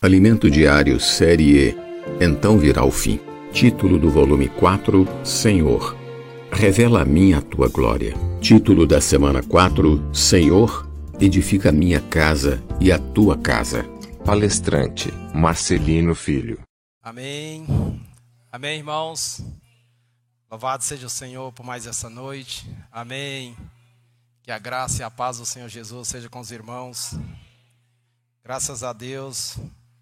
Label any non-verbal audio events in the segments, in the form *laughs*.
Alimento Diário Série E. Então virá o fim. Título do volume 4: Senhor. Revela a mim a tua glória. Título da semana 4: Senhor, edifica a minha casa e a tua casa. Palestrante Marcelino Filho. Amém. Amém, irmãos. Louvado seja o Senhor por mais essa noite. Amém. Que a graça e a paz do Senhor Jesus seja com os irmãos. Graças a Deus,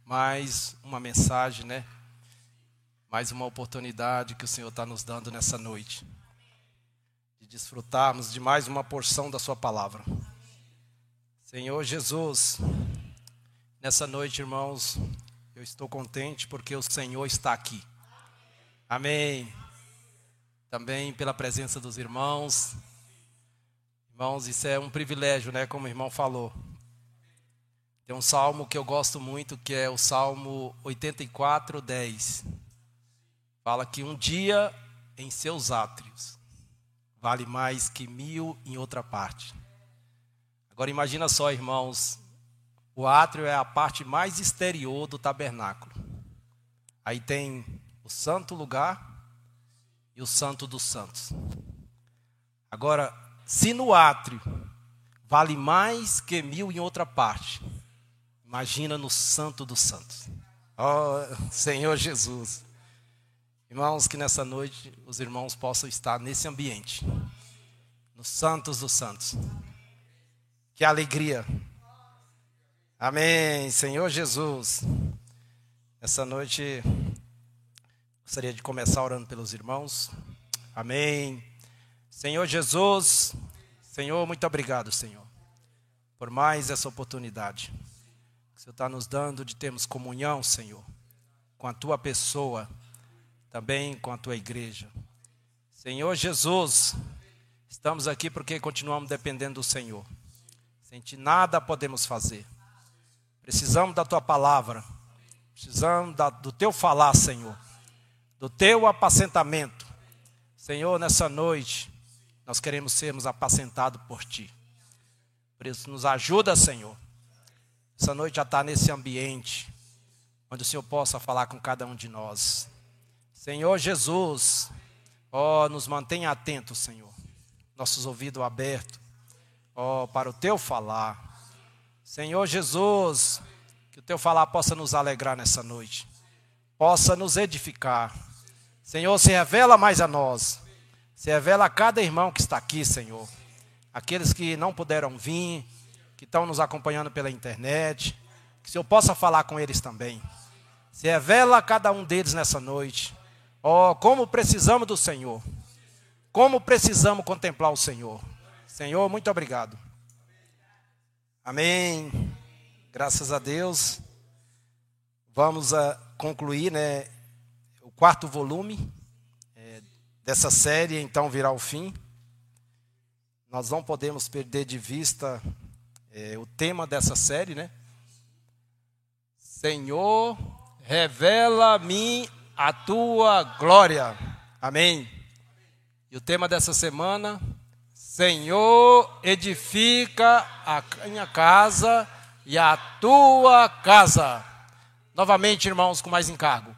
mais uma mensagem, né? Mais uma oportunidade que o Senhor está nos dando nessa noite. De desfrutarmos de mais uma porção da Sua palavra. Senhor Jesus, nessa noite, irmãos, eu estou contente porque o Senhor está aqui. Amém. Também pela presença dos irmãos. Irmãos, isso é um privilégio, né? Como o irmão falou. Tem um salmo que eu gosto muito, que é o Salmo 84, 10. Fala que um dia em seus átrios vale mais que mil em outra parte. Agora imagina só, irmãos, o átrio é a parte mais exterior do tabernáculo. Aí tem o santo lugar e o santo dos santos. Agora, se no átrio vale mais que mil em outra parte, Imagina no Santo dos Santos. Ó oh, Senhor Jesus. Irmãos, que nessa noite os irmãos possam estar nesse ambiente. Nos Santos dos Santos. Que alegria. Amém. Senhor Jesus. Essa noite gostaria de começar orando pelos irmãos. Amém. Senhor Jesus. Senhor, muito obrigado, Senhor, por mais essa oportunidade. Você está nos dando de termos comunhão, Senhor, com a tua pessoa, também com a tua igreja. Senhor Jesus, estamos aqui porque continuamos dependendo do Senhor. Sem ti nada podemos fazer. Precisamos da tua palavra, precisamos da, do teu falar, Senhor, do teu apacentamento. Senhor, nessa noite, nós queremos sermos apacentados por ti. Por isso, nos ajuda, Senhor essa noite já está nesse ambiente, onde o Senhor possa falar com cada um de nós. Senhor Jesus, ó, nos mantenha atentos, Senhor, nossos ouvidos abertos, ó, para o teu falar. Senhor Jesus, que o teu falar possa nos alegrar nessa noite, possa nos edificar. Senhor, se revela mais a nós, se revela a cada irmão que está aqui, Senhor. Aqueles que não puderam vir, que estão nos acompanhando pela internet, que o Senhor possa falar com eles também. Se revela a cada um deles nessa noite. Oh, como precisamos do Senhor. Como precisamos contemplar o Senhor. Senhor, muito obrigado. Amém. Graças a Deus. Vamos a concluir, né, o quarto volume é, dessa série, então virá o fim. Nós não podemos perder de vista é, o tema dessa série, né? Senhor, revela-me a tua glória. Amém. E o tema dessa semana, Senhor, edifica a minha casa e a tua casa. Novamente, irmãos, com mais encargo.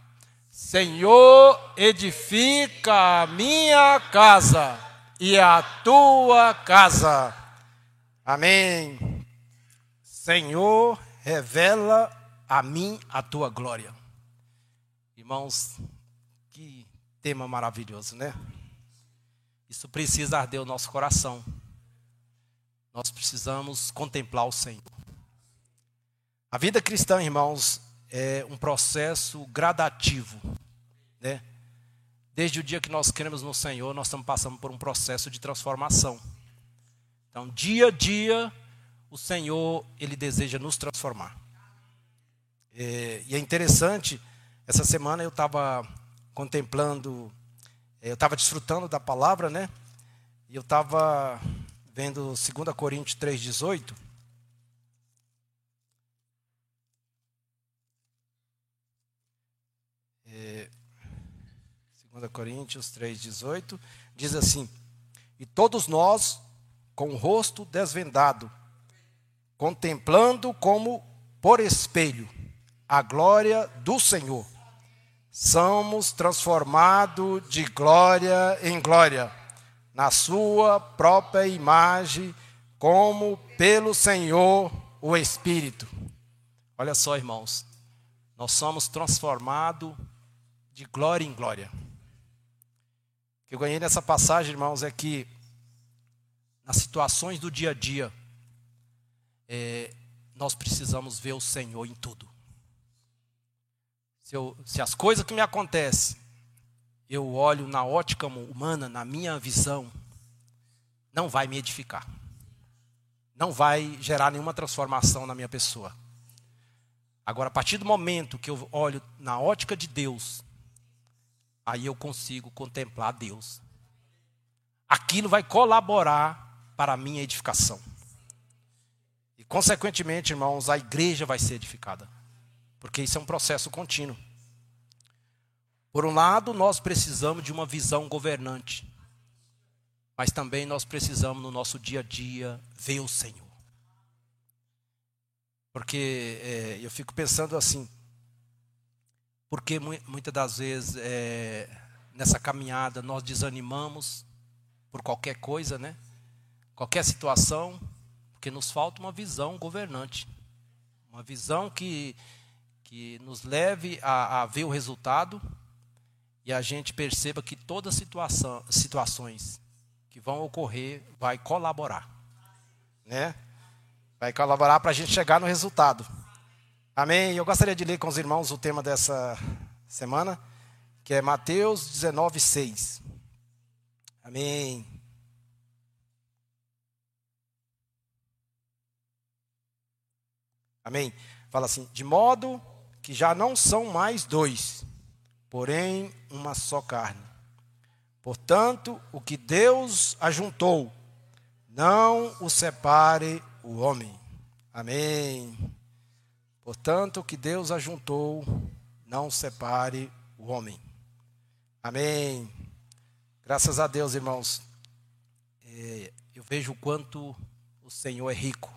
Senhor, edifica a minha casa e a tua casa. Amém. Senhor, revela a mim a tua glória. Irmãos, que tema maravilhoso, né? Isso precisa arder o nosso coração. Nós precisamos contemplar o Senhor. A vida cristã, irmãos, é um processo gradativo, né? Desde o dia que nós cremos no Senhor, nós estamos passando por um processo de transformação. Então, dia a dia, o Senhor ele deseja nos transformar. É, e é interessante, essa semana eu estava contemplando, é, eu estava desfrutando da palavra, né? E eu estava vendo 2 Coríntios 3,18. É, 2 Coríntios 3,18 diz assim: E todos nós, com o rosto desvendado, contemplando como por espelho a glória do Senhor. Somos transformados de glória em glória, na Sua própria imagem, como pelo Senhor o Espírito. Olha só, irmãos, nós somos transformados de glória em glória. O que eu ganhei nessa passagem, irmãos, é que nas situações do dia a dia, é, nós precisamos ver o Senhor em tudo. Se, eu, se as coisas que me acontecem, eu olho na ótica humana, na minha visão, não vai me edificar. Não vai gerar nenhuma transformação na minha pessoa. Agora, a partir do momento que eu olho na ótica de Deus, aí eu consigo contemplar Deus. Aquilo vai colaborar para a minha edificação. Consequentemente, irmãos, a igreja vai ser edificada. Porque isso é um processo contínuo. Por um lado, nós precisamos de uma visão governante. Mas também nós precisamos, no nosso dia a dia, ver o Senhor. Porque é, eu fico pensando assim, porque muitas das vezes é, nessa caminhada nós desanimamos por qualquer coisa, né? Qualquer situação, porque nos falta uma visão governante, uma visão que que nos leve a, a ver o resultado e a gente perceba que todas as situação, situações que vão ocorrer vai colaborar, né? Vai colaborar para a gente chegar no resultado. Amém? Eu gostaria de ler com os irmãos o tema dessa semana, que é Mateus 19, 6. Amém. Amém. Fala assim: de modo que já não são mais dois, porém uma só carne. Portanto, o que Deus ajuntou, não o separe o homem. Amém. Portanto, o que Deus ajuntou, não separe o homem. Amém. Graças a Deus, irmãos. É, eu vejo o quanto o Senhor é rico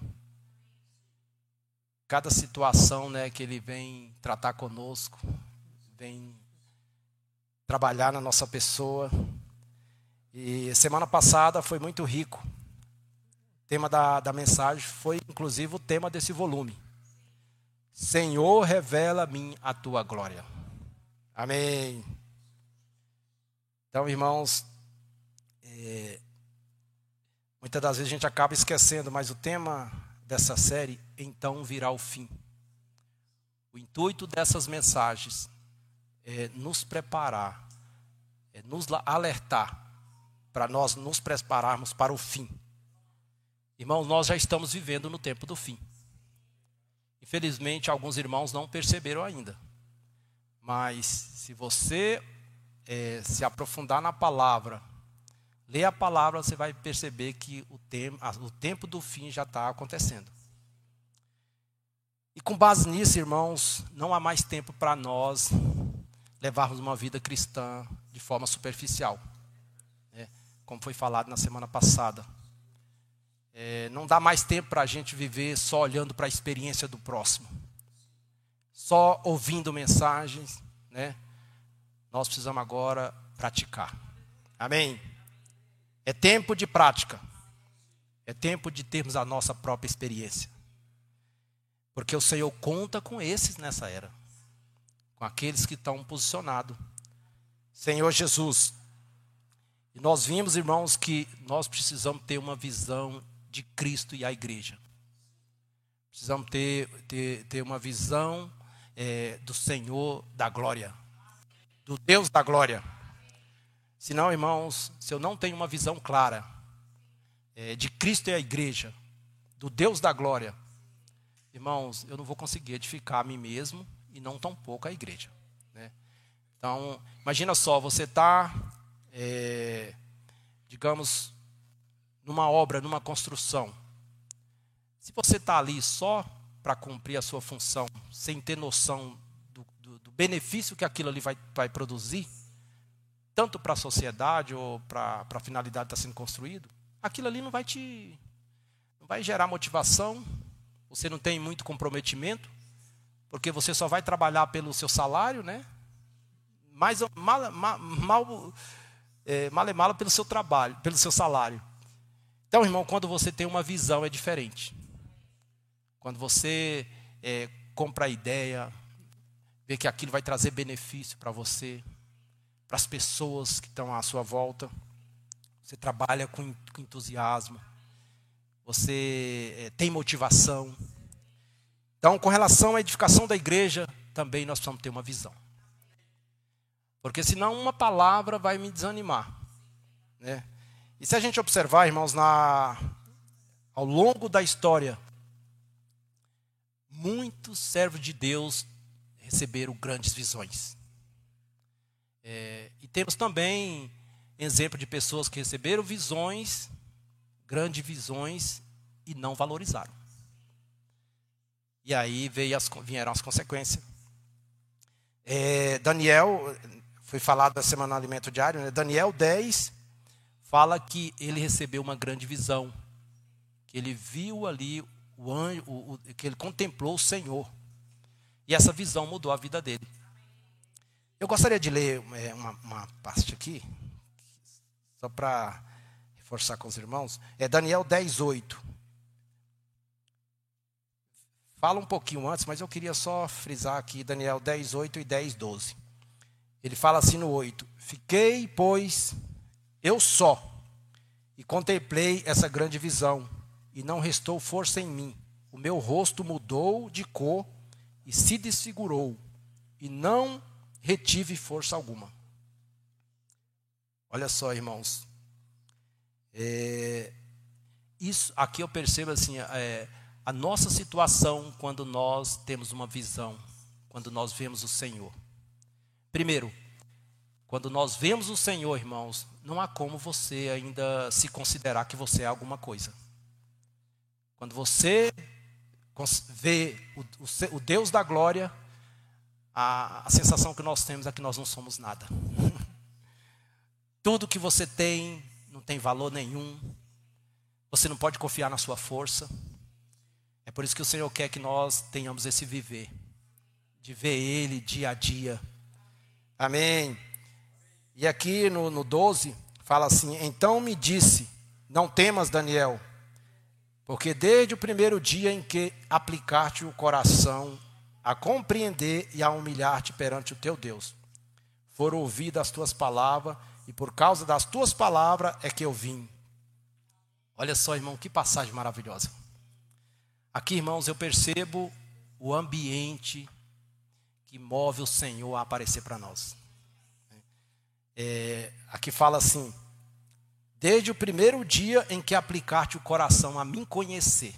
cada situação né, que Ele vem tratar conosco, vem trabalhar na nossa pessoa. E semana passada foi muito rico. O tema da, da mensagem foi, inclusive, o tema desse volume. Senhor, revela a mim a tua glória. Amém. Então, irmãos, é, muitas das vezes a gente acaba esquecendo, mas o tema dessa série então virá o fim. O intuito dessas mensagens é nos preparar, é nos alertar para nós nos prepararmos para o fim. Irmãos, nós já estamos vivendo no tempo do fim. Infelizmente, alguns irmãos não perceberam ainda. Mas se você é, se aprofundar na palavra, ler a palavra, você vai perceber que o, tem, o tempo do fim já está acontecendo. E com base nisso, irmãos, não há mais tempo para nós levarmos uma vida cristã de forma superficial, né? como foi falado na semana passada. É, não dá mais tempo para a gente viver só olhando para a experiência do próximo, só ouvindo mensagens, né? Nós precisamos agora praticar. Amém? É tempo de prática. É tempo de termos a nossa própria experiência. Porque o Senhor conta com esses nessa era, com aqueles que estão posicionados. Senhor Jesus. E nós vimos, irmãos, que nós precisamos ter uma visão de Cristo e a igreja. Precisamos ter, ter, ter uma visão é, do Senhor da glória, do Deus da glória. Senão, irmãos, se eu não tenho uma visão clara é, de Cristo e a igreja, do Deus da glória, irmãos, eu não vou conseguir edificar a mim mesmo e não tão pouco a igreja. Né? Então, imagina só, você está, é, digamos, numa obra, numa construção. Se você está ali só para cumprir a sua função, sem ter noção do, do, do benefício que aquilo ali vai, vai produzir, tanto para a sociedade ou para a finalidade que está sendo construído, aquilo ali não vai te não vai gerar motivação, você não tem muito comprometimento, porque você só vai trabalhar pelo seu salário, né? Mais, mal, mal, mal, é, mal é pelo seu trabalho, pelo seu salário. Então, irmão, quando você tem uma visão é diferente. Quando você é, compra a ideia, vê que aquilo vai trazer benefício para você, para as pessoas que estão à sua volta. Você trabalha com, entusiasmo, você é, tem motivação. Então, com relação à edificação da igreja, também nós precisamos ter uma visão. Porque senão uma palavra vai me desanimar. Né? E se a gente observar, irmãos, na, ao longo da história, muitos servos de Deus receberam grandes visões. É, e temos também exemplo de pessoas que receberam visões, grandes visões, e não valorizaram. E aí veio as, vieram as consequências. É, Daniel, foi falado da semana alimento diário, né? Daniel 10 fala que ele recebeu uma grande visão, que ele viu ali o anjo, o, o, que ele contemplou o Senhor. E essa visão mudou a vida dele. Eu gostaria de ler é, uma, uma parte aqui, só para reforçar com os irmãos. É Daniel 10, 8. Fala um pouquinho antes, mas eu queria só frisar aqui Daniel 10, 8 e 10, 12. Ele fala assim no 8: Fiquei, pois, eu só, e contemplei essa grande visão, e não restou força em mim. O meu rosto mudou de cor e se desfigurou, e não retive força alguma. Olha só, irmãos. É, isso aqui eu percebo assim, é, a nossa situação quando nós temos uma visão, quando nós vemos o Senhor. Primeiro, quando nós vemos o Senhor, irmãos, não há como você ainda se considerar que você é alguma coisa. Quando você vê o, o, o Deus da glória, a, a sensação que nós temos é que nós não somos nada. *laughs* Tudo que você tem não tem valor nenhum. Você não pode confiar na sua força. É por isso que o Senhor quer que nós tenhamos esse viver, de ver Ele dia a dia. Amém. E aqui no, no 12, fala assim: Então me disse, não temas, Daniel, porque desde o primeiro dia em que aplicaste o coração a compreender e a humilhar-te perante o teu Deus, foram ouvidas as tuas palavras, e por causa das tuas palavras é que eu vim. Olha só, irmão, que passagem maravilhosa. Aqui, irmãos, eu percebo o ambiente que move o Senhor a aparecer para nós. É, aqui fala assim: desde o primeiro dia em que aplicaste o coração a mim conhecer,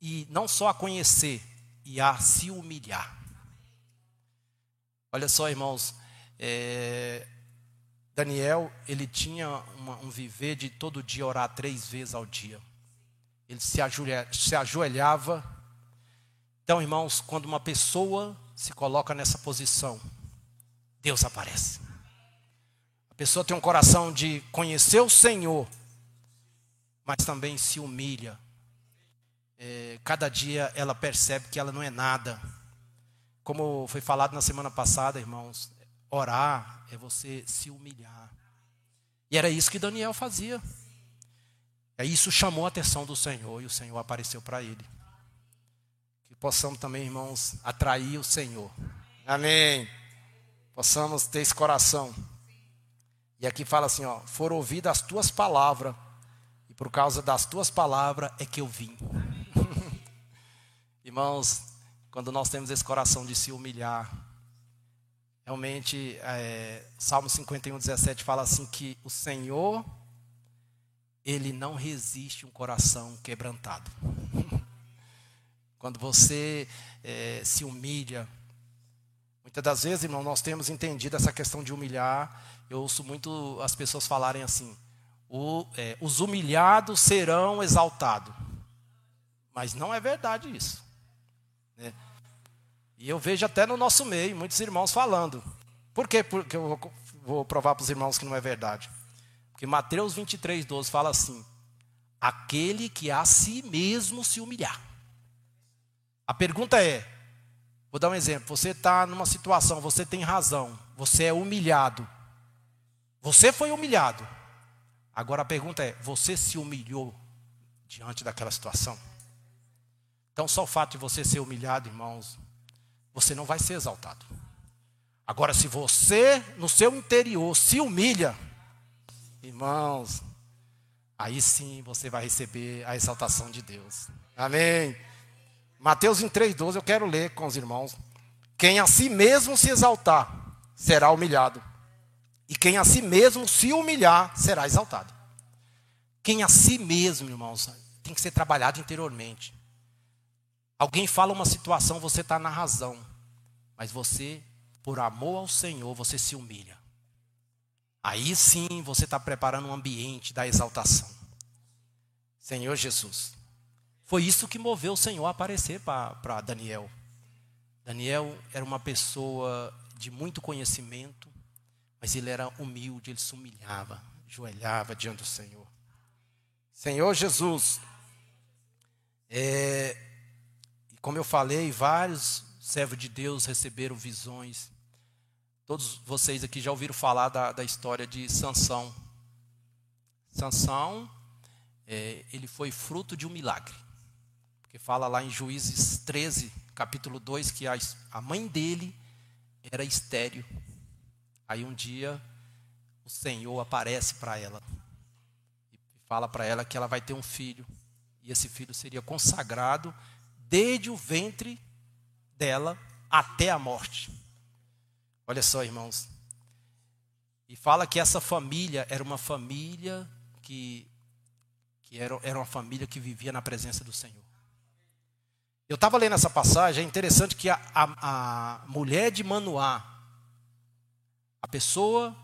e não só a conhecer, e a se humilhar. Olha só, irmãos, é, Daniel, ele tinha uma, um viver de todo dia orar três vezes ao dia ele se, se ajoelhava. Então, irmãos, quando uma pessoa se coloca nessa posição, Deus aparece. A pessoa tem um coração de conhecer o Senhor, mas também se humilha. É, cada dia ela percebe que ela não é nada. Como foi falado na semana passada, irmãos, orar é você se humilhar. E era isso que Daniel fazia. Isso chamou a atenção do Senhor e o Senhor apareceu para ele. Que possamos também, irmãos, atrair o Senhor. Amém. Possamos ter esse coração. E aqui fala assim, ó, foram ouvidas as tuas palavras, e por causa das tuas palavras é que eu vim. Irmãos, quando nós temos esse coração de se humilhar, realmente, é, Salmo 51, 17 fala assim que o Senhor ele não resiste um coração quebrantado. *laughs* Quando você é, se humilha, muitas das vezes, irmão, nós temos entendido essa questão de humilhar. Eu ouço muito as pessoas falarem assim: o, é, os humilhados serão exaltados. Mas não é verdade isso. Né? E eu vejo até no nosso meio muitos irmãos falando. Por quê? Porque eu vou, vou provar para os irmãos que não é verdade. Porque Mateus 23, 12 fala assim: aquele que a si mesmo se humilhar. A pergunta é: Vou dar um exemplo. Você está numa situação, você tem razão, você é humilhado. Você foi humilhado. Agora a pergunta é: você se humilhou diante daquela situação? Então, só o fato de você ser humilhado, irmãos, você não vai ser exaltado. Agora, se você, no seu interior, se humilha, irmãos, aí sim você vai receber a exaltação de Deus. Amém. Mateus em 3,12 eu quero ler com os irmãos. Quem a si mesmo se exaltar, será humilhado. E quem a si mesmo se humilhar, será exaltado. Quem a si mesmo, irmãos, tem que ser trabalhado interiormente. Alguém fala uma situação, você está na razão. Mas você, por amor ao Senhor, você se humilha. Aí sim você está preparando um ambiente da exaltação. Senhor Jesus. Foi isso que moveu o Senhor a aparecer para Daniel. Daniel era uma pessoa de muito conhecimento, mas ele era humilde, ele se humilhava, joelhava diante do Senhor. Senhor Jesus, é, como eu falei, vários servos de Deus receberam visões. Todos vocês aqui já ouviram falar da, da história de Sansão. Sansão, é, ele foi fruto de um milagre. Porque fala lá em Juízes 13, capítulo 2, que a, a mãe dele era estéreo. Aí um dia o Senhor aparece para ela e fala para ela que ela vai ter um filho. E esse filho seria consagrado desde o ventre dela até a morte. Olha só, irmãos. E fala que essa família era uma família que, que era, era uma família que vivia na presença do Senhor. Eu estava lendo essa passagem, é interessante que a, a, a mulher de Manoá, a pessoa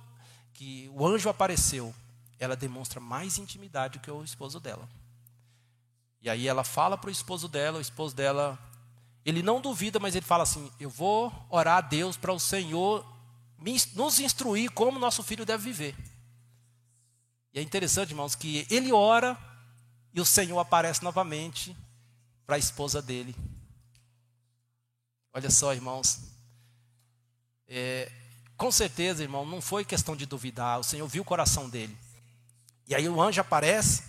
que o anjo apareceu, ela demonstra mais intimidade que o esposo dela. E aí ela fala para o esposo dela, o esposo dela ele não duvida, mas ele fala assim: Eu vou orar a Deus para o Senhor nos instruir como nosso filho deve viver. E é interessante, irmãos, que ele ora e o Senhor aparece novamente para a esposa dele. Olha só, irmãos. É, com certeza, irmão, não foi questão de duvidar, o Senhor viu o coração dele. E aí o anjo aparece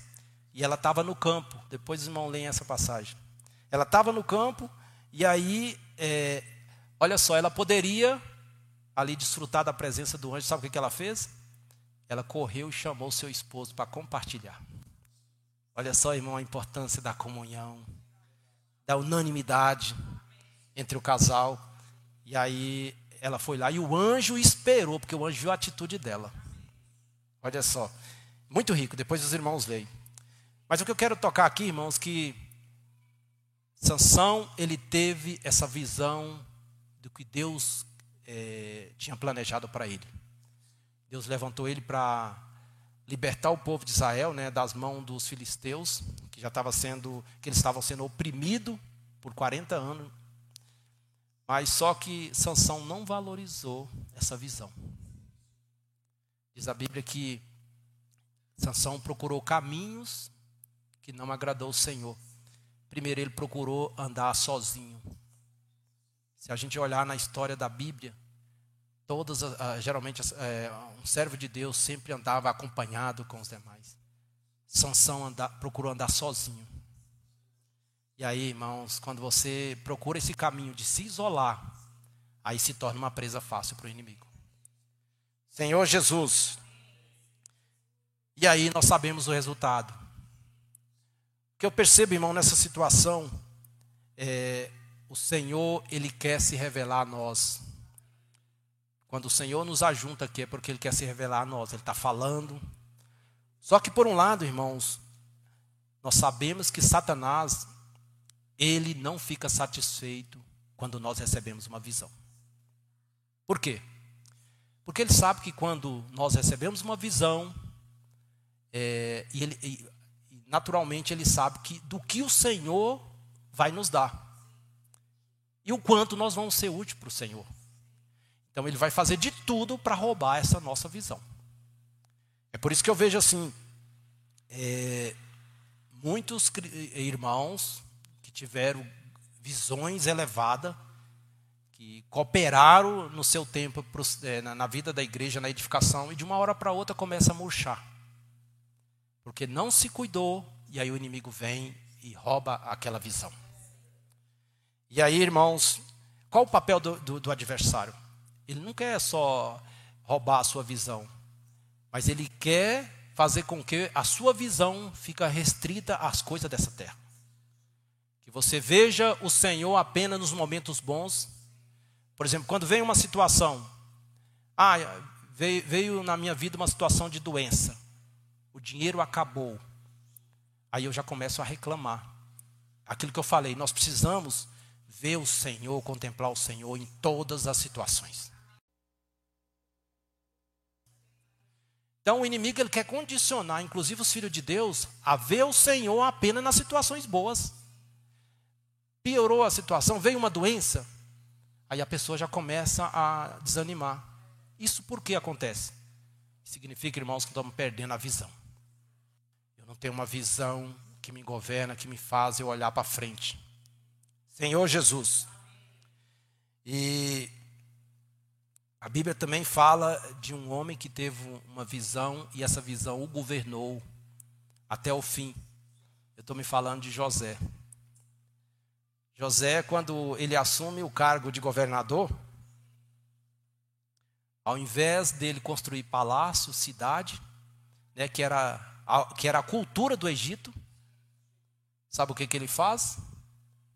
e ela estava no campo. Depois os irmãos leem essa passagem. Ela estava no campo e aí, é, olha só, ela poderia ali desfrutar da presença do anjo. Sabe o que ela fez? Ela correu e chamou seu esposo para compartilhar. Olha só, irmão, a importância da comunhão, da unanimidade entre o casal. E aí ela foi lá e o anjo esperou, porque o anjo viu a atitude dela. Olha só, muito rico. Depois os irmãos leem. Mas o que eu quero tocar aqui, irmãos, que Sansão, ele teve essa visão do que Deus é, tinha planejado para ele. Deus levantou ele para libertar o povo de Israel, né, das mãos dos filisteus, que já estava sendo, que eles estavam sendo oprimidos por 40 anos. Mas só que Sansão não valorizou essa visão. Diz a Bíblia que Sansão procurou caminhos que não agradou o Senhor. Primeiro, ele procurou andar sozinho. Se a gente olhar na história da Bíblia, todas, geralmente, é, um servo de Deus sempre andava acompanhado com os demais. Sansão anda, procurou andar sozinho. E aí, irmãos, quando você procura esse caminho de se isolar, aí se torna uma presa fácil para o inimigo. Senhor Jesus. E aí nós sabemos o resultado que eu percebo, irmão, nessa situação, é, o Senhor, Ele quer se revelar a nós. Quando o Senhor nos ajunta aqui, é porque Ele quer se revelar a nós, Ele está falando. Só que, por um lado, irmãos, nós sabemos que Satanás, ele não fica satisfeito quando nós recebemos uma visão. Por quê? Porque ele sabe que quando nós recebemos uma visão, é, e ele, e naturalmente ele sabe que do que o Senhor vai nos dar. E o quanto nós vamos ser úteis para o Senhor. Então ele vai fazer de tudo para roubar essa nossa visão. É por isso que eu vejo assim, é, muitos irmãos que tiveram visões elevadas, que cooperaram no seu tempo é, na vida da igreja, na edificação, e de uma hora para outra começa a murchar. Porque não se cuidou, e aí o inimigo vem e rouba aquela visão. E aí, irmãos, qual o papel do, do, do adversário? Ele não quer só roubar a sua visão, mas ele quer fazer com que a sua visão fique restrita às coisas dessa terra. Que você veja o Senhor apenas nos momentos bons. Por exemplo, quando vem uma situação, ah, veio, veio na minha vida uma situação de doença, o dinheiro acabou, aí eu já começo a reclamar. Aquilo que eu falei, nós precisamos ver o Senhor, contemplar o Senhor em todas as situações. Então o inimigo ele quer condicionar, inclusive os filhos de Deus, a ver o Senhor apenas nas situações boas. Piorou a situação, veio uma doença, aí a pessoa já começa a desanimar. Isso por que acontece? Significa, irmãos, que estamos perdendo a visão. Eu não tenho uma visão que me governa, que me faz eu olhar para frente. Senhor Jesus. E a Bíblia também fala de um homem que teve uma visão e essa visão o governou até o fim. Eu estou me falando de José. José, quando ele assume o cargo de governador, ao invés dele construir palácio, cidade, né, que, era, que era a cultura do Egito, sabe o que, que ele faz?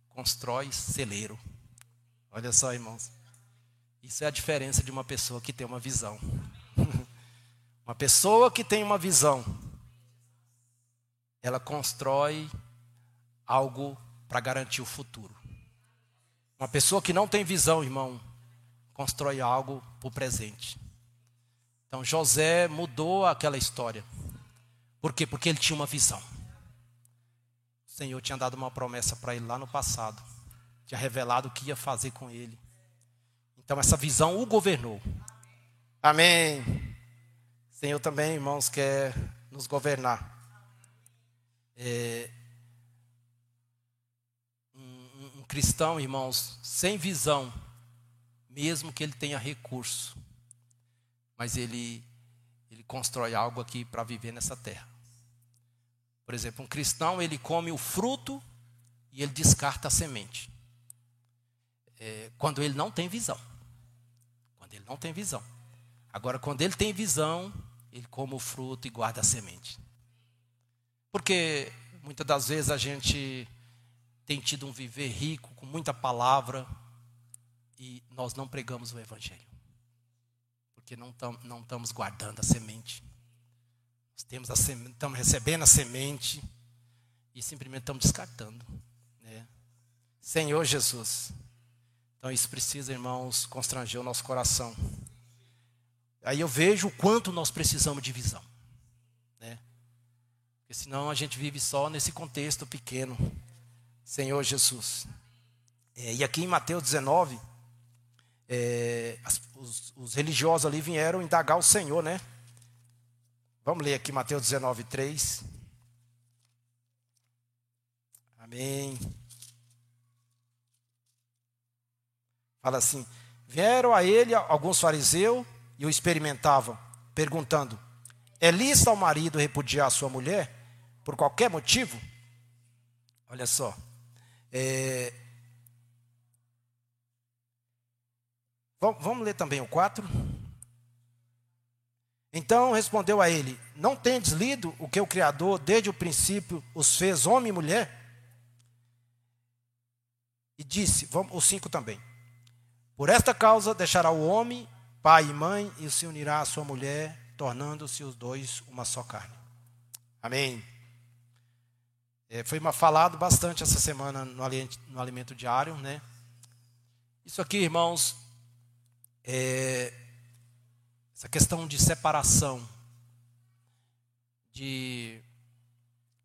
Constrói celeiro. Olha só, irmãos. Isso é a diferença de uma pessoa que tem uma visão. *laughs* uma pessoa que tem uma visão, ela constrói algo para garantir o futuro. Uma pessoa que não tem visão, irmão, constrói algo para o presente. Então José mudou aquela história. Por quê? Porque ele tinha uma visão. O Senhor tinha dado uma promessa para ele lá no passado. Tinha revelado o que ia fazer com ele. Então essa visão o governou. Amém. O Senhor também, irmãos, quer nos governar. É, um, um cristão, irmãos, sem visão, mesmo que ele tenha recurso, mas ele, ele constrói algo aqui para viver nessa terra. Por exemplo, um cristão, ele come o fruto e ele descarta a semente. É, quando ele não tem visão. Ele não tem visão. Agora, quando ele tem visão, ele come o fruto e guarda a semente. Porque muitas das vezes a gente tem tido um viver rico, com muita palavra, e nós não pregamos o Evangelho. Porque não, tam, não estamos guardando a semente. Nós temos a estamos recebendo a semente e simplesmente estamos descartando. Né? Senhor Jesus, então isso precisa, irmãos, constranger o nosso coração. Aí eu vejo o quanto nós precisamos de visão. Né? Porque senão a gente vive só nesse contexto pequeno. Senhor Jesus. É, e aqui em Mateus 19, é, as, os, os, religiosos ali vieram indagar o Senhor, né? Vamos ler aqui Mateus 19, 3. Amém. Fala assim: vieram a ele alguns fariseus e o experimentavam, perguntando: é lícito ao marido repudiar a sua mulher por qualquer motivo? Olha só. É... Vamos ler também o 4. Então respondeu a ele: Não tendes lido o que o Criador, desde o princípio, os fez homem e mulher? E disse, vamos, o 5 também. Por esta causa deixará o homem pai e mãe e se unirá à sua mulher, tornando-se os dois uma só carne. Amém. É, foi falado bastante essa semana no no alimento diário, né? Isso aqui, irmãos, é, essa questão de separação, de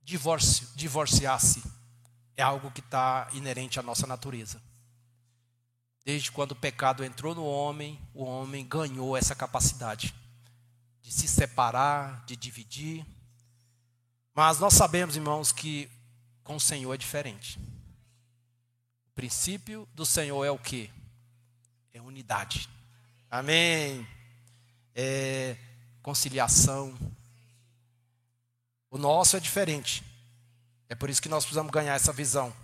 divórcio, divorciar-se, é algo que está inerente à nossa natureza. Desde quando o pecado entrou no homem, o homem ganhou essa capacidade de se separar, de dividir. Mas nós sabemos, irmãos, que com o Senhor é diferente. O princípio do Senhor é o quê? unidade. Amém. É, conciliação. O nosso é diferente. É por isso que nós precisamos ganhar essa visão.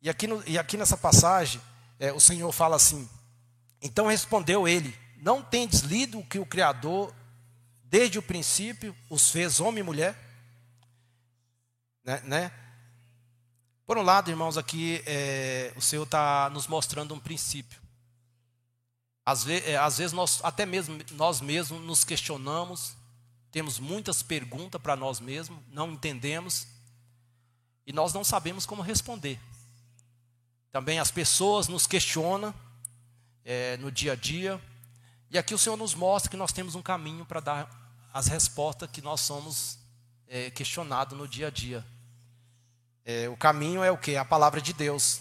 E aqui, no, e aqui nessa passagem, é, o Senhor fala assim: Então respondeu ele: Não tendes lido que o Criador, desde o princípio, os fez homem e mulher? Né? né? Por um lado, irmãos, aqui é, o Senhor está nos mostrando um princípio. Às, é, às vezes nós, até mesmo nós mesmos nos questionamos, temos muitas perguntas para nós mesmos, não entendemos e nós não sabemos como responder. Também as pessoas nos questionam é, no dia a dia e aqui o Senhor nos mostra que nós temos um caminho para dar as respostas que nós somos é, questionados no dia a dia. É, o caminho é o que? A palavra de Deus.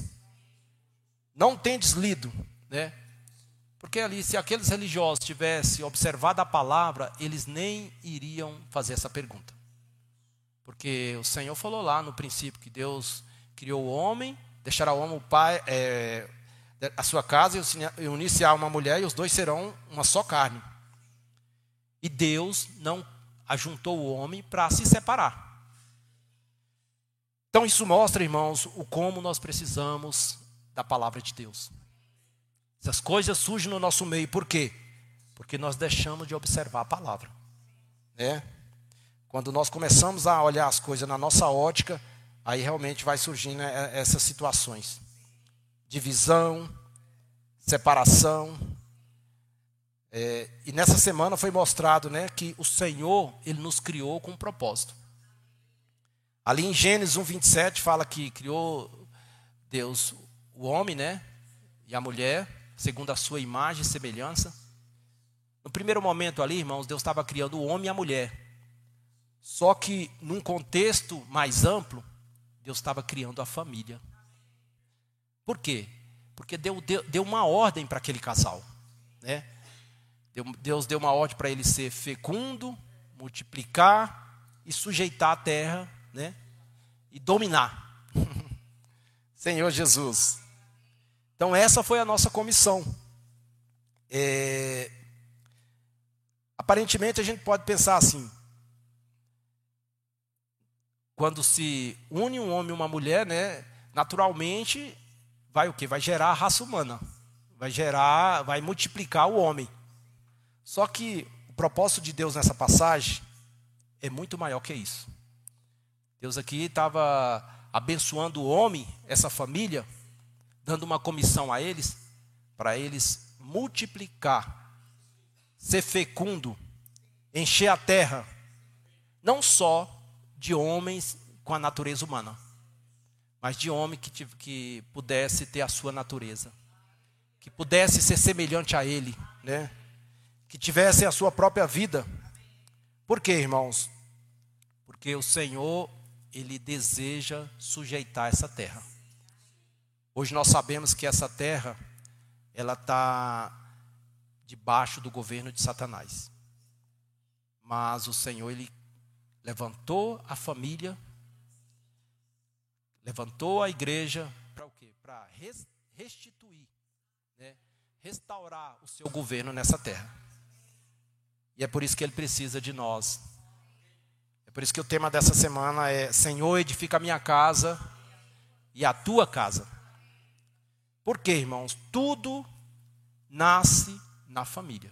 Não tendes lido, né? Porque ali, se aqueles religiosos tivessem observado a palavra, eles nem iriam fazer essa pergunta. Porque o Senhor falou lá no princípio que Deus criou o homem, deixará o homem o pai, é, a sua casa e unir-se a uma mulher, e os dois serão uma só carne. E Deus não ajuntou o homem para se separar. Então isso mostra, irmãos, o como nós precisamos da palavra de Deus. Essas coisas surgem no nosso meio, por quê? Porque nós deixamos de observar a palavra. Né? Quando nós começamos a olhar as coisas na nossa ótica, aí realmente vai surgindo essas situações. Divisão, separação. É, e nessa semana foi mostrado né, que o Senhor, Ele nos criou com um propósito. Ali em Gênesis 1, 27 fala que criou Deus o homem, né? E a mulher, segundo a sua imagem e semelhança. No primeiro momento ali, irmãos, Deus estava criando o homem e a mulher. Só que num contexto mais amplo, Deus estava criando a família. Por quê? Porque deu, deu, deu uma ordem para aquele casal. Né? Deus deu uma ordem para ele ser fecundo, multiplicar e sujeitar a terra né? e dominar. *laughs* Senhor Jesus. Então, essa foi a nossa comissão. É... Aparentemente, a gente pode pensar assim: quando se une um homem e uma mulher, né, naturalmente, vai o que? Vai gerar a raça humana. Vai gerar, vai multiplicar o homem. Só que o propósito de Deus nessa passagem é muito maior que isso. Deus aqui estava abençoando o homem, essa família, dando uma comissão a eles, para eles multiplicar, ser fecundo, encher a terra, não só de homens com a natureza humana, mas de homem que, que pudesse ter a sua natureza, que pudesse ser semelhante a ele, né? que tivesse a sua própria vida. Por quê, irmãos? Porque o Senhor ele deseja sujeitar essa terra. Hoje nós sabemos que essa terra ela está debaixo do governo de Satanás. Mas o Senhor ele levantou a família, levantou a igreja para o quê? Para restituir, né? restaurar o seu governo nessa terra. E é por isso que ele precisa de nós é por isso que o tema dessa semana é Senhor, edifica a minha casa e a tua casa. Por quê, irmãos? Tudo nasce na família.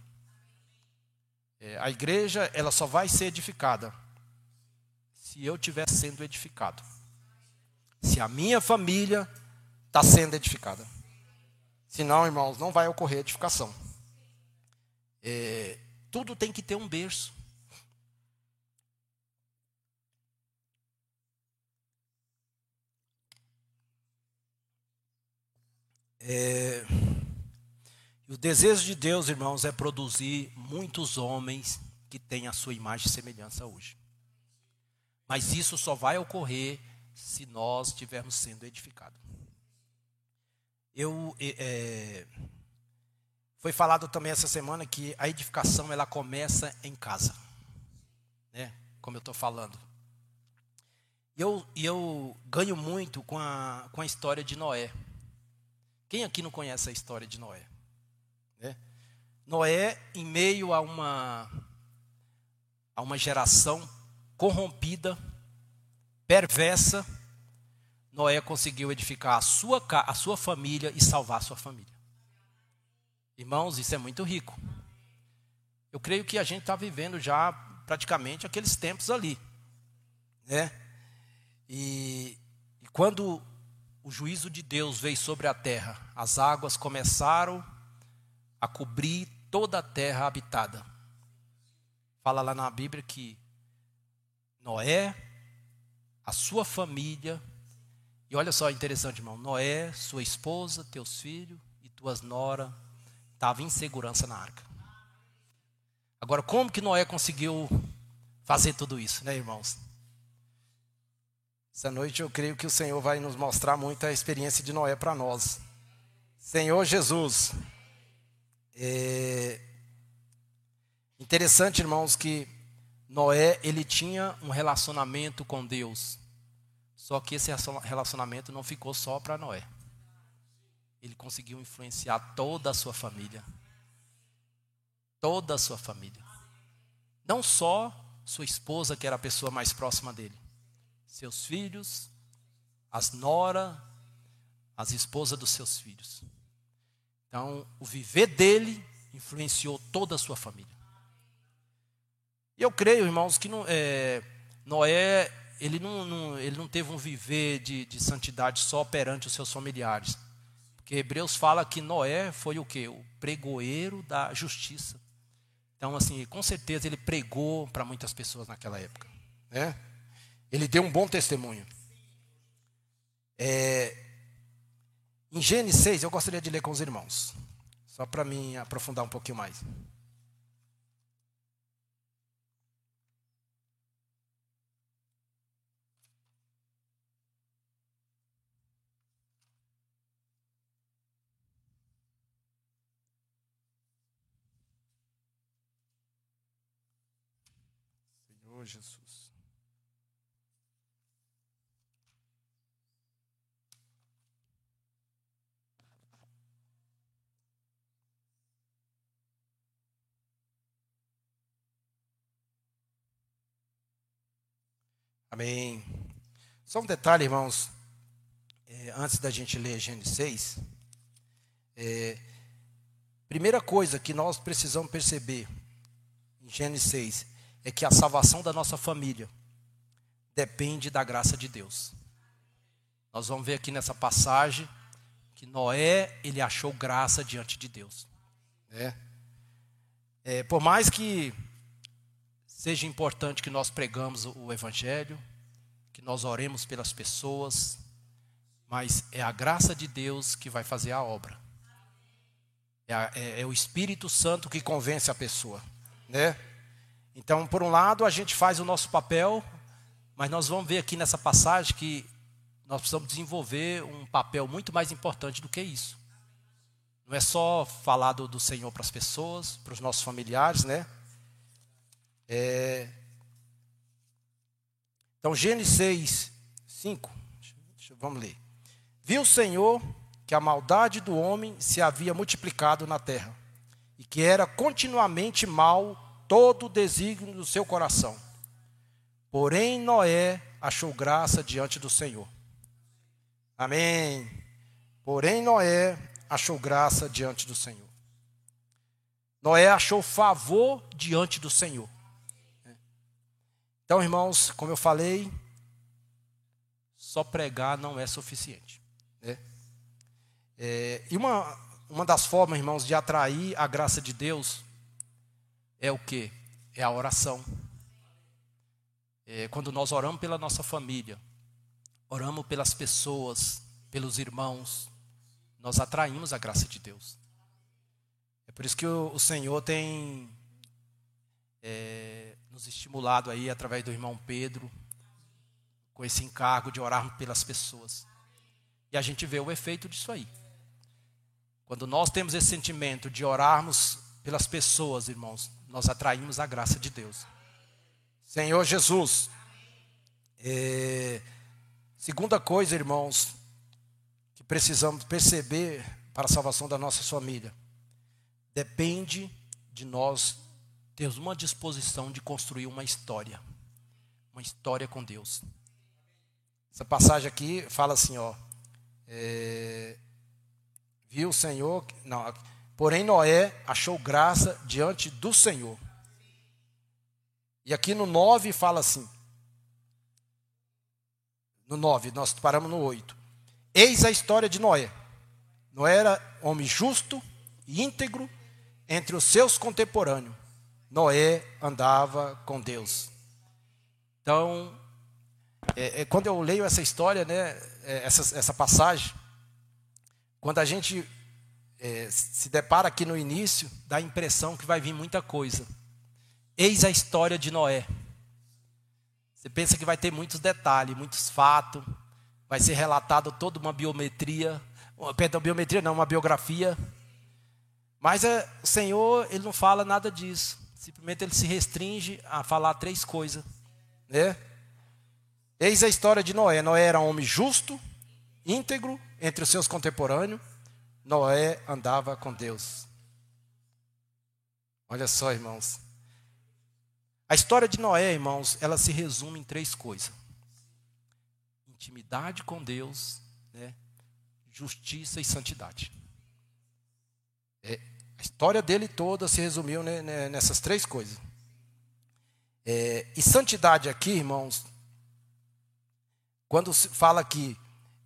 É, a igreja, ela só vai ser edificada se eu estiver sendo edificado. Se a minha família está sendo edificada. Senão, irmãos, não vai ocorrer edificação. É, tudo tem que ter um berço. É... O desejo de Deus, irmãos, é produzir muitos homens que têm a sua imagem e semelhança hoje. Mas isso só vai ocorrer se nós estivermos sendo edificados. Eu é, foi falado também essa semana que a edificação ela começa em casa, né? Como eu estou falando. E eu, eu ganho muito com a, com a história de Noé. Quem aqui não conhece a história de Noé? Né? Noé, em meio a uma, a uma geração corrompida, perversa, Noé conseguiu edificar a sua, a sua família e salvar a sua família. Irmãos, isso é muito rico. Eu creio que a gente está vivendo já praticamente aqueles tempos ali. Né? E, e quando o juízo de Deus veio sobre a terra, as águas começaram a cobrir toda a terra habitada. Fala lá na Bíblia que Noé, a sua família, e olha só interessante, irmão, Noé, sua esposa, teus filhos e tuas noras estavam em segurança na arca. Agora, como que Noé conseguiu fazer tudo isso, né, irmãos? Essa noite eu creio que o Senhor vai nos mostrar muita experiência de Noé para nós. Senhor Jesus. É interessante, irmãos, que Noé ele tinha um relacionamento com Deus. Só que esse relacionamento não ficou só para Noé. Ele conseguiu influenciar toda a sua família toda a sua família. Não só sua esposa, que era a pessoa mais próxima dele, seus filhos, as nora, as esposas dos seus filhos. Então, o viver dele influenciou toda a sua família. E eu creio, irmãos, que não, é, Noé ele não, não, ele não teve um viver de, de santidade só perante os seus familiares. Porque Hebreus fala que Noé foi o que? O pregoeiro da justiça. Então, assim, com certeza ele pregou para muitas pessoas naquela época. Né? Ele deu um bom testemunho. É, em Gênesis 6, eu gostaria de ler com os irmãos, só para mim aprofundar um pouquinho mais. Jesus. Amém. Só um detalhe, irmãos, é, antes da gente ler Gênesis 6. É, primeira coisa que nós precisamos perceber em Gênesis 6 é que a salvação da nossa família depende da graça de Deus. Nós vamos ver aqui nessa passagem que Noé ele achou graça diante de Deus. É. É, por mais que seja importante que nós pregamos o Evangelho, que nós oremos pelas pessoas, mas é a graça de Deus que vai fazer a obra. É, a, é, é o Espírito Santo que convence a pessoa, né? Então, por um lado, a gente faz o nosso papel, mas nós vamos ver aqui nessa passagem que nós precisamos desenvolver um papel muito mais importante do que isso. Não é só falar do, do Senhor para as pessoas, para os nossos familiares, né? É... Então, Gênesis 6, 5. Vamos ler. Viu o Senhor que a maldade do homem se havia multiplicado na terra, e que era continuamente mal todo o desígnio do seu coração. Porém, Noé achou graça diante do Senhor. Amém. Porém, Noé achou graça diante do Senhor. Noé achou favor diante do Senhor. Então, irmãos, como eu falei, só pregar não é suficiente. Né? É, e uma, uma das formas, irmãos, de atrair a graça de Deus é o que? É a oração. É quando nós oramos pela nossa família, oramos pelas pessoas, pelos irmãos, nós atraímos a graça de Deus. É por isso que o, o Senhor tem é, nos estimulado aí através do irmão Pedro, com esse encargo de orarmos pelas pessoas. E a gente vê o efeito disso aí. Quando nós temos esse sentimento de orarmos pelas pessoas, irmãos, nós atraímos a graça de Deus. Senhor Jesus. É, segunda coisa, irmãos, que precisamos perceber para a salvação da nossa família. depende de nós termos uma disposição de construir uma história, uma história com Deus. Essa passagem aqui fala assim, ó, é, viu o Senhor, não, porém Noé achou graça diante do Senhor. E aqui no 9 fala assim, no 9, nós paramos no 8. Eis a história de Noé. Noé era homem justo e íntegro entre os seus contemporâneos. Noé andava com Deus. Então, é, é, quando eu leio essa história, né, é, essa, essa passagem, quando a gente é, se depara aqui no início, dá a impressão que vai vir muita coisa. Eis a história de Noé. Você pensa que vai ter muitos detalhes, muitos fatos, vai ser relatado toda uma biometria, perdão, biometria não, uma biografia. Mas é, o Senhor, ele não fala nada disso. Simplesmente ele se restringe a falar três coisas, né? Eis a história de Noé. Noé era um homem justo, íntegro entre os seus contemporâneos. Noé andava com Deus. Olha só, irmãos. A história de Noé, irmãos, ela se resume em três coisas: intimidade com Deus, né? justiça e santidade. É, a história dele toda se resumiu nessas três coisas. É, e santidade aqui, irmãos, quando se fala aqui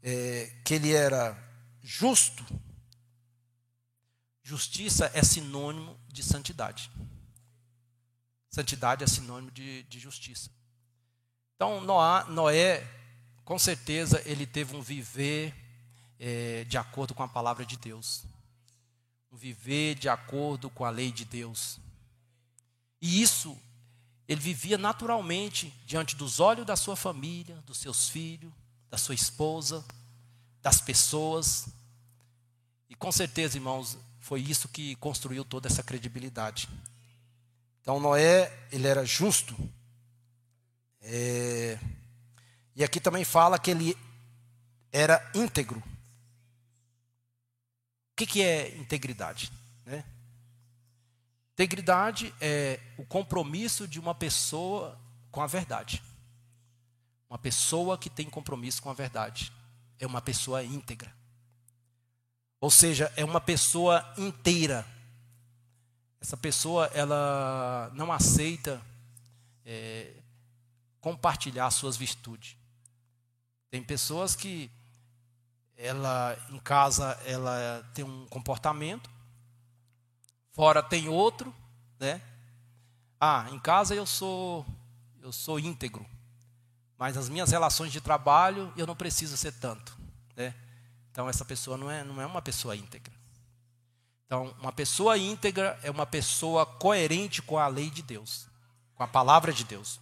é, que ele era justo, justiça é sinônimo de santidade. Santidade é sinônimo de, de justiça. Então, Noé, Noé, com certeza, ele teve um viver é, de acordo com a palavra de Deus. Viver de acordo com a lei de Deus. E isso, ele vivia naturalmente diante dos olhos da sua família, dos seus filhos, da sua esposa, das pessoas. E com certeza, irmãos, foi isso que construiu toda essa credibilidade. Então Noé, ele era justo. É, e aqui também fala que ele era íntegro. Que, que é integridade? Né? Integridade é o compromisso de uma pessoa com a verdade. Uma pessoa que tem compromisso com a verdade é uma pessoa íntegra. Ou seja, é uma pessoa inteira essa pessoa ela não aceita é, compartilhar suas virtudes. Tem pessoas que ela em casa ela tem um comportamento, fora tem outro, né? Ah, em casa eu sou eu sou íntegro, mas nas minhas relações de trabalho eu não preciso ser tanto, né? Então essa pessoa não é não é uma pessoa íntegra. Então, uma pessoa íntegra é uma pessoa coerente com a lei de Deus, com a palavra de Deus.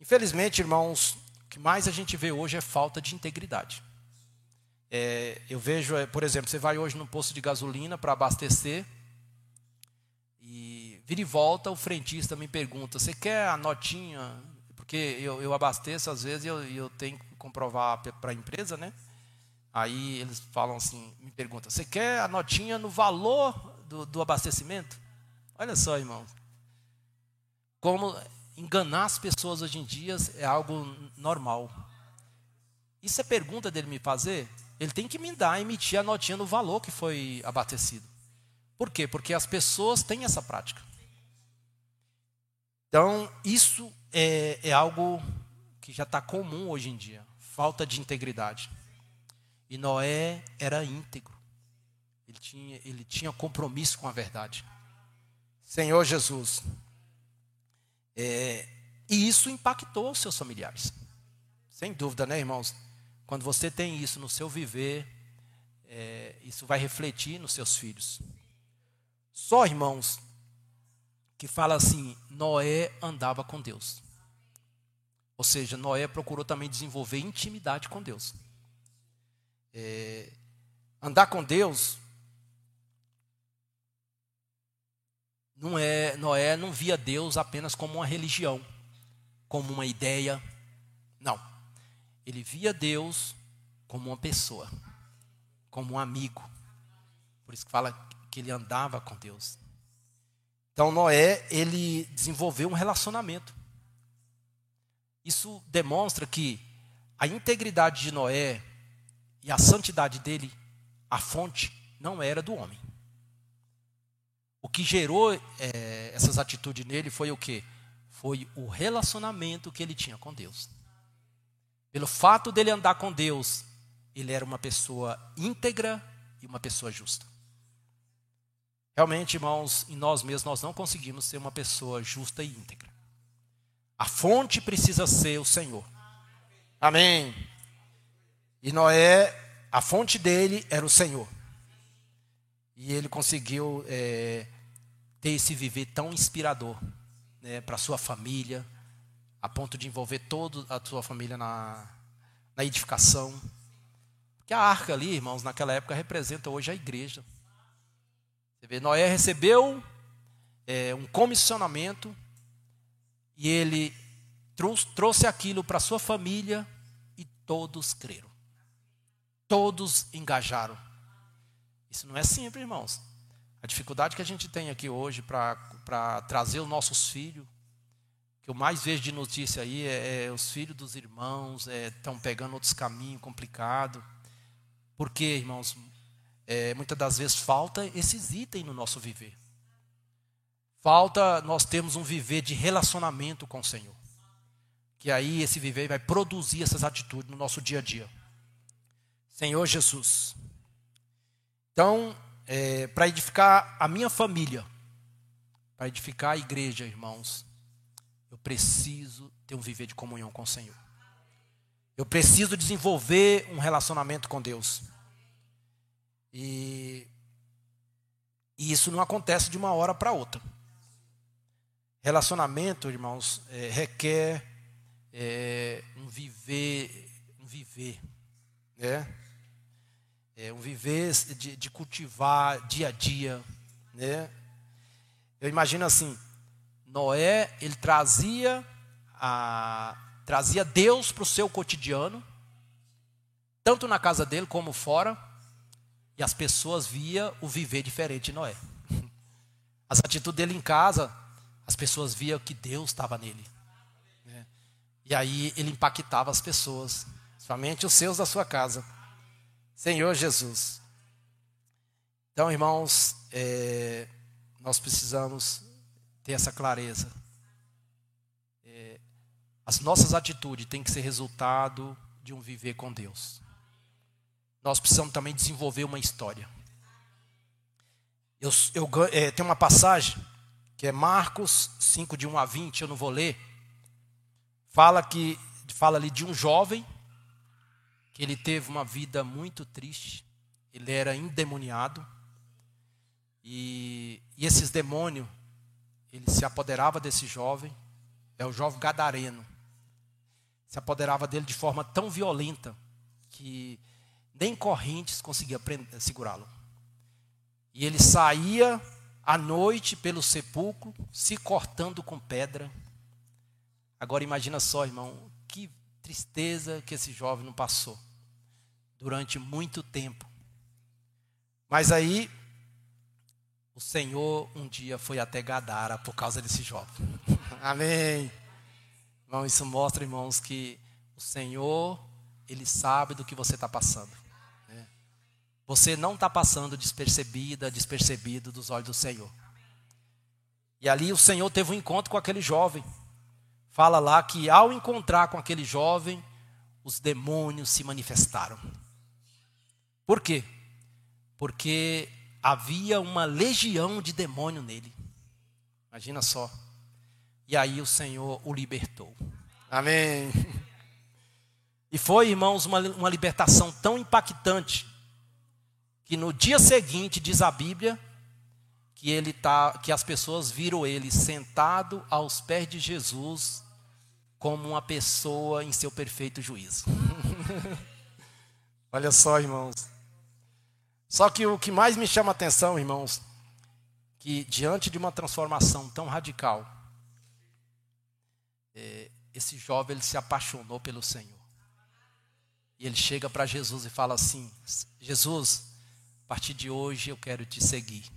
Infelizmente, irmãos, o que mais a gente vê hoje é falta de integridade. É, eu vejo, é, por exemplo, você vai hoje num posto de gasolina para abastecer e vira e volta, o frentista me pergunta: você quer a notinha? Porque eu, eu abasteço às vezes e eu, eu tenho que comprovar para a empresa, né? Aí eles falam assim, me perguntam, você quer a notinha no valor do, do abastecimento? Olha só, irmãos. Como enganar as pessoas hoje em dia é algo normal. Isso é pergunta dele me fazer? Ele tem que me dar, emitir a notinha no valor que foi abastecido. Por quê? Porque as pessoas têm essa prática. Então, isso é, é algo que já está comum hoje em dia. Falta de integridade. E Noé era íntegro. Ele tinha, ele tinha compromisso com a verdade. Senhor Jesus. É, e isso impactou os seus familiares. Sem dúvida, né, irmãos? Quando você tem isso no seu viver, é, isso vai refletir nos seus filhos. Só, irmãos, que fala assim: Noé andava com Deus. Ou seja, Noé procurou também desenvolver intimidade com Deus. É, andar com Deus não é Noé não via Deus apenas como uma religião, como uma ideia. Ele via Deus como uma pessoa, como um amigo. Por isso que fala porque ele andava com Deus. Então Noé, ele desenvolveu um relacionamento. Isso demonstra que a integridade de Noé e a santidade dele, a fonte, não era do homem. O que gerou é, essas atitudes nele foi o que? Foi o relacionamento que ele tinha com Deus. Pelo fato dele andar com Deus, ele era uma pessoa íntegra e uma pessoa justa. Realmente, irmãos, em nós mesmos nós não conseguimos ser uma pessoa justa e íntegra. A fonte precisa ser o Senhor. Amém. E Noé, a fonte dele era o Senhor. E ele conseguiu é, ter esse viver tão inspirador né, para sua família, a ponto de envolver toda a sua família na, na edificação. Porque a arca ali, irmãos, naquela época representa hoje a igreja. Você vê, Noé recebeu é, um comissionamento e ele trouxe, trouxe aquilo para sua família e todos creram. Todos engajaram. Isso não é simples, irmãos. A dificuldade que a gente tem aqui hoje para trazer os nossos filhos, que eu mais vejo de notícia aí é, é os filhos dos irmãos estão é, pegando outros caminhos complicados. Porque, irmãos, é, muitas das vezes falta esses itens no nosso viver. Falta nós termos um viver de relacionamento com o Senhor. Que aí esse viver vai produzir essas atitudes no nosso dia a dia. Senhor Jesus. Então, é, para edificar a minha família, para edificar a igreja, irmãos, preciso ter um viver de comunhão com o Senhor. Eu preciso desenvolver um relacionamento com Deus. E, e isso não acontece de uma hora para outra. Relacionamento, irmãos, é, requer é, um viver, um viver, né? É, um viver de, de cultivar dia a dia, né? Eu imagino assim, Noé, ele trazia a, trazia Deus para o seu cotidiano, tanto na casa dele como fora, e as pessoas via o viver diferente de Noé. *laughs* As atitudes dele em casa, as pessoas via que Deus estava nele. Né? E aí ele impactava as pessoas, somente os seus da sua casa. Senhor Jesus. Então, irmãos, é, nós precisamos ter essa clareza. É, as nossas atitudes têm que ser resultado de um viver com Deus nós precisamos também desenvolver uma história. Eu, eu é, tem uma passagem que é Marcos 5, de 1 a 20, eu não vou ler. Fala que fala ali de um jovem que ele teve uma vida muito triste. Ele era endemoniado. E, e esses demônios, ele se apoderava desse jovem. É o jovem gadareno. Se apoderava dele de forma tão violenta que nem correntes conseguia segurá-lo. E ele saía à noite pelo sepulcro, se cortando com pedra. Agora imagina só, irmão, que tristeza que esse jovem não passou durante muito tempo. Mas aí o Senhor um dia foi até Gadara por causa desse jovem. *laughs* Amém. Irmão, isso mostra, irmãos, que o Senhor, Ele sabe do que você está passando. Você não está passando despercebida, despercebido dos olhos do Senhor. E ali o Senhor teve um encontro com aquele jovem. Fala lá que ao encontrar com aquele jovem, os demônios se manifestaram. Por quê? Porque havia uma legião de demônio nele. Imagina só. E aí o Senhor o libertou. Amém. E foi, irmãos, uma, uma libertação tão impactante que no dia seguinte diz a Bíblia que ele tá, que as pessoas viram ele sentado aos pés de Jesus como uma pessoa em seu perfeito juízo. *laughs* Olha só, irmãos. Só que o que mais me chama a atenção, irmãos, que diante de uma transformação tão radical, é, esse jovem ele se apaixonou pelo Senhor. E ele chega para Jesus e fala assim: Jesus, a partir de hoje eu quero te seguir.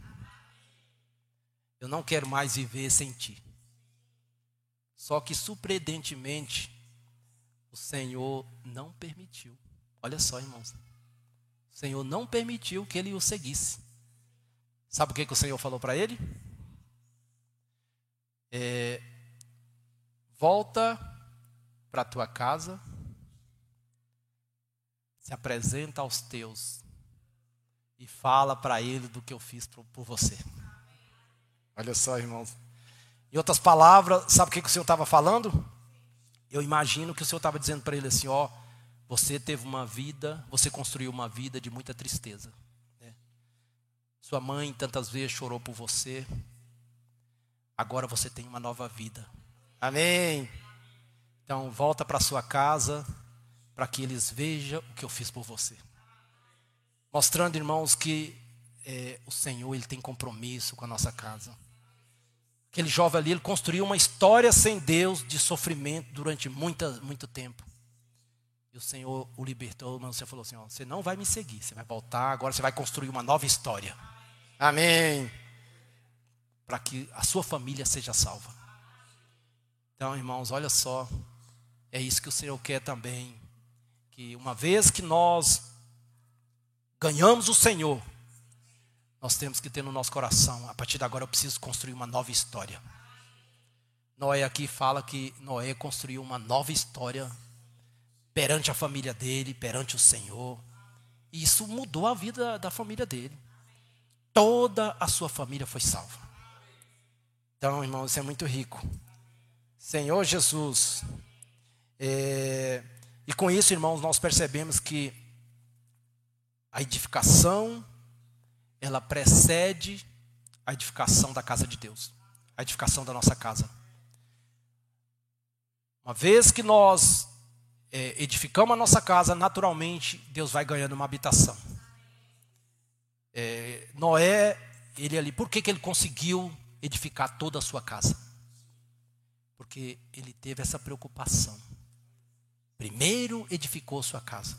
Eu não quero mais viver sem ti. Só que surpreendentemente, o Senhor não permitiu. Olha só, irmãos. O Senhor não permitiu que ele o seguisse. Sabe o que, que o Senhor falou para ele? É, volta para a tua casa, se apresenta aos teus e fala para ele do que eu fiz por, por você. Olha só, irmãos. Em outras palavras, sabe o que, que o Senhor estava falando? Eu imagino que o Senhor estava dizendo para ele assim: ó, você teve uma vida, você construiu uma vida de muita tristeza. Né? Sua mãe tantas vezes chorou por você. Agora você tem uma nova vida. Amém. Então volta para sua casa para que eles vejam o que eu fiz por você. Mostrando, irmãos, que é, o Senhor ele tem compromisso com a nossa casa. Aquele jovem ali, ele construiu uma história sem Deus de sofrimento durante muita, muito tempo. E o Senhor o libertou, mas você falou assim: ó, você não vai me seguir, você vai voltar, agora você vai construir uma nova história. Amém. Para que a sua família seja salva. Então, irmãos, olha só, é isso que o Senhor quer também. Que uma vez que nós ganhamos o Senhor, nós temos que ter no nosso coração, a partir de agora eu preciso construir uma nova história. Noé aqui fala que Noé construiu uma nova história perante a família dele, perante o Senhor. E isso mudou a vida da família dele. Toda a sua família foi salva. Então, irmão, isso é muito rico. Senhor Jesus. É, e com isso, irmãos, nós percebemos que a edificação ela precede a edificação da casa de Deus, a edificação da nossa casa. Uma vez que nós é, edificamos a nossa casa, naturalmente Deus vai ganhando uma habitação. É, Noé, ele ali, por que, que ele conseguiu edificar toda a sua casa? Porque ele teve essa preocupação. Primeiro edificou sua casa.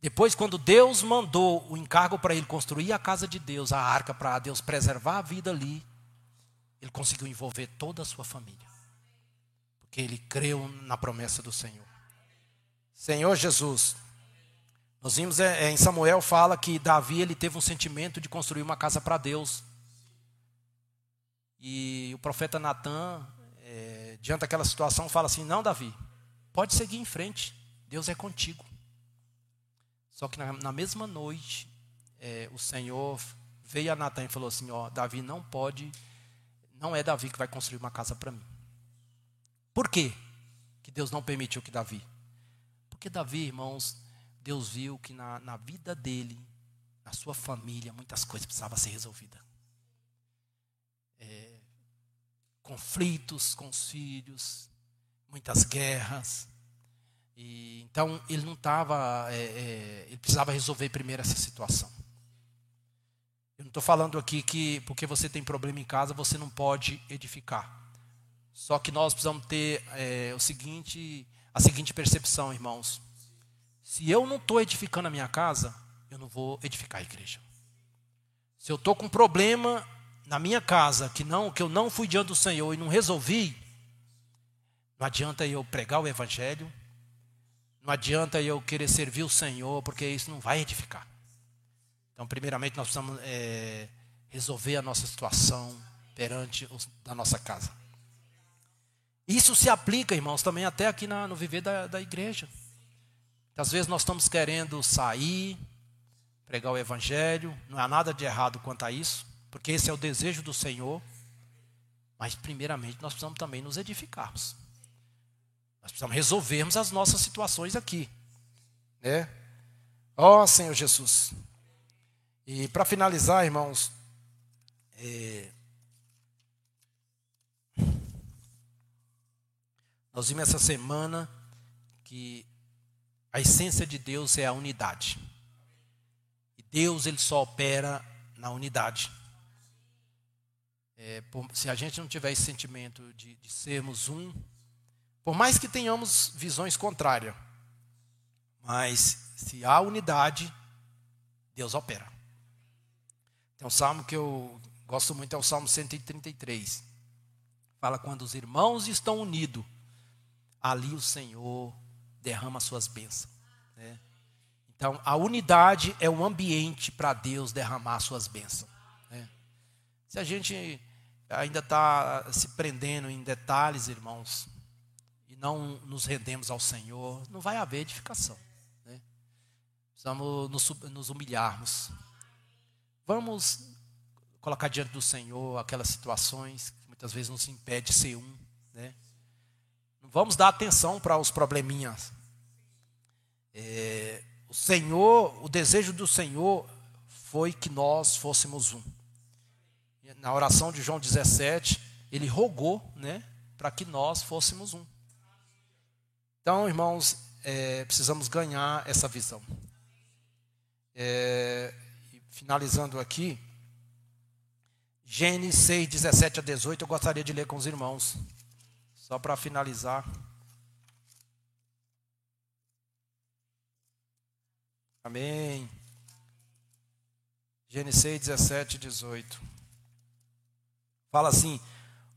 Depois, quando Deus mandou o encargo para ele construir a casa de Deus, a arca, para Deus preservar a vida ali, ele conseguiu envolver toda a sua família. Porque ele creu na promessa do Senhor. Senhor Jesus, nós vimos é, é, em Samuel fala que Davi ele teve um sentimento de construir uma casa para Deus. E o profeta Natan, é, diante daquela situação, fala assim: Não, Davi, pode seguir em frente, Deus é contigo. Só que na, na mesma noite, é, o Senhor veio a Natan e falou assim: Ó, Davi não pode, não é Davi que vai construir uma casa para mim. Por quê? Que Deus não permitiu que Davi? Porque Davi, irmãos, Deus viu que na, na vida dele, na sua família, muitas coisas precisavam ser resolvidas. É, conflitos com os filhos, muitas guerras, e, então ele não estava, é, é, ele precisava resolver primeiro essa situação. Eu não estou falando aqui que porque você tem problema em casa você não pode edificar. Só que nós precisamos ter é, o seguinte, a seguinte percepção, irmãos. Se eu não estou edificando a minha casa, eu não vou edificar a igreja. Se eu estou com um problema na minha casa que não, que eu não fui diante do Senhor e não resolvi, não adianta eu pregar o evangelho, não adianta eu querer servir o Senhor, porque isso não vai edificar. Então, primeiramente, nós precisamos é, resolver a nossa situação perante os, da nossa casa. Isso se aplica, irmãos, também até aqui na, no viver da, da igreja. Às vezes nós estamos querendo sair, pregar o Evangelho, não há nada de errado quanto a isso, porque esse é o desejo do Senhor. Mas, primeiramente, nós precisamos também nos edificarmos. Nós precisamos resolvermos as nossas situações aqui. Né? Oh, Senhor Jesus. E para finalizar, irmãos, é... nós vimos essa semana que a essência de Deus é a unidade. E Deus ele só opera na unidade. É, por, se a gente não tiver esse sentimento de, de sermos um, por mais que tenhamos visões contrárias, mas se há unidade, Deus opera. Tem um salmo que eu gosto muito, é o Salmo 133. Fala quando os irmãos estão unidos, ali o Senhor derrama suas bênçãos. Né? Então, a unidade é o ambiente para Deus derramar suas bênçãos. Né? Se a gente ainda está se prendendo em detalhes, irmãos, e não nos rendemos ao Senhor, não vai haver edificação. Né? Precisamos nos, nos humilharmos. Vamos colocar diante do Senhor aquelas situações muitas vezes nos impede de ser um. Né? Vamos dar atenção para os probleminhas. É, o Senhor, o desejo do Senhor foi que nós fôssemos um. Na oração de João 17, ele rogou né, para que nós fôssemos um. Então, irmãos, é, precisamos ganhar essa visão. É, finalizando aqui, Gênesis 6, 17 a 18, eu gostaria de ler com os irmãos. Só para finalizar. Amém. Gênesis 6, 17 e 18. Fala assim: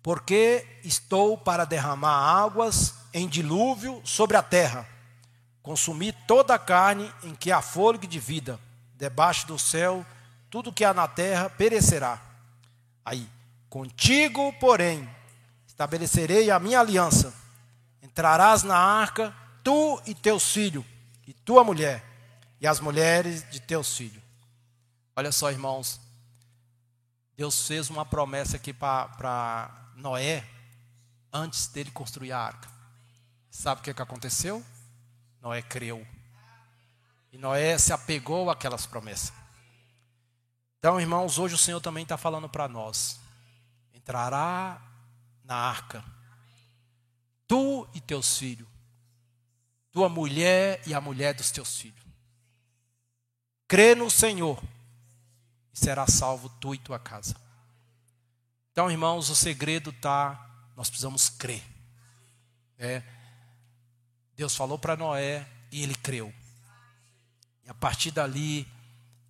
Porque estou para derramar águas em dilúvio sobre a terra, consumir toda a carne em que há fôlego de vida, debaixo do céu, tudo que há na terra perecerá Aí, contigo, porém, estabelecerei a minha aliança. Entrarás na arca, tu e teus filhos, e tua mulher, e as mulheres de teus filhos. Olha só, irmãos. Deus fez uma promessa aqui para Noé antes dele construir a arca. Sabe o que, que aconteceu? Noé creu. E Noé se apegou àquelas promessas. Então, irmãos, hoje o Senhor também está falando para nós: entrará na arca, tu e teus filhos, tua mulher e a mulher dos teus filhos. Crê no Senhor e será salvo tu e tua casa. Então, irmãos, o segredo está, nós precisamos crer. É, Deus falou para Noé e ele creu. E a partir dali,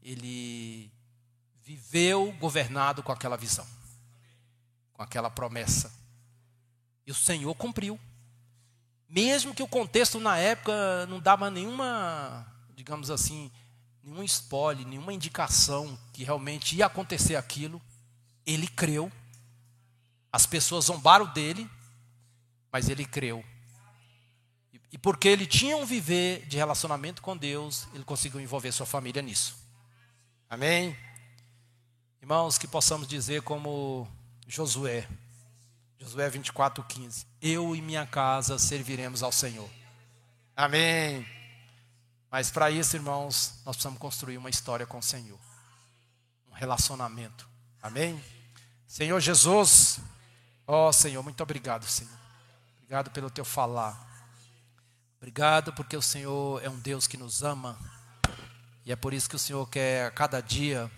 ele viveu governado com aquela visão, com aquela promessa. E o Senhor cumpriu. Mesmo que o contexto na época não dava nenhuma, digamos assim, nenhum spoiler, nenhuma indicação que realmente ia acontecer aquilo, ele creu. As pessoas zombaram dele, mas ele creu. E porque ele tinha um viver de relacionamento com Deus, ele conseguiu envolver sua família nisso. Amém? Irmãos, que possamos dizer como Josué, Josué 24, 15: Eu e minha casa serviremos ao Senhor. Amém. Mas para isso, irmãos, nós precisamos construir uma história com o Senhor, um relacionamento. Amém? Senhor Jesus, ó oh, Senhor, muito obrigado, Senhor. Obrigado pelo teu falar. Obrigado porque o Senhor é um Deus que nos ama. E é por isso que o Senhor quer a cada dia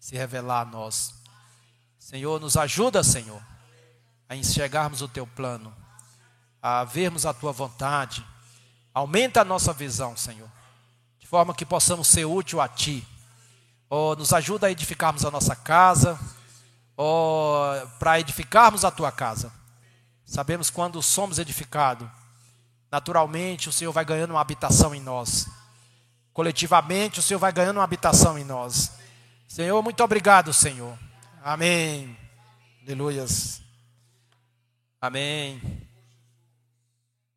se revelar a nós. Senhor, nos ajuda, Senhor, a enxergarmos o teu plano, a vermos a tua vontade. Aumenta a nossa visão, Senhor, de forma que possamos ser útil a ti. Oh, nos ajuda a edificarmos a nossa casa, oh, para edificarmos a tua casa. Sabemos quando somos edificados, naturalmente o Senhor vai ganhando uma habitação em nós. Coletivamente o Senhor vai ganhando uma habitação em nós. Senhor, muito obrigado, Senhor. Amém. Aleluias. Amém.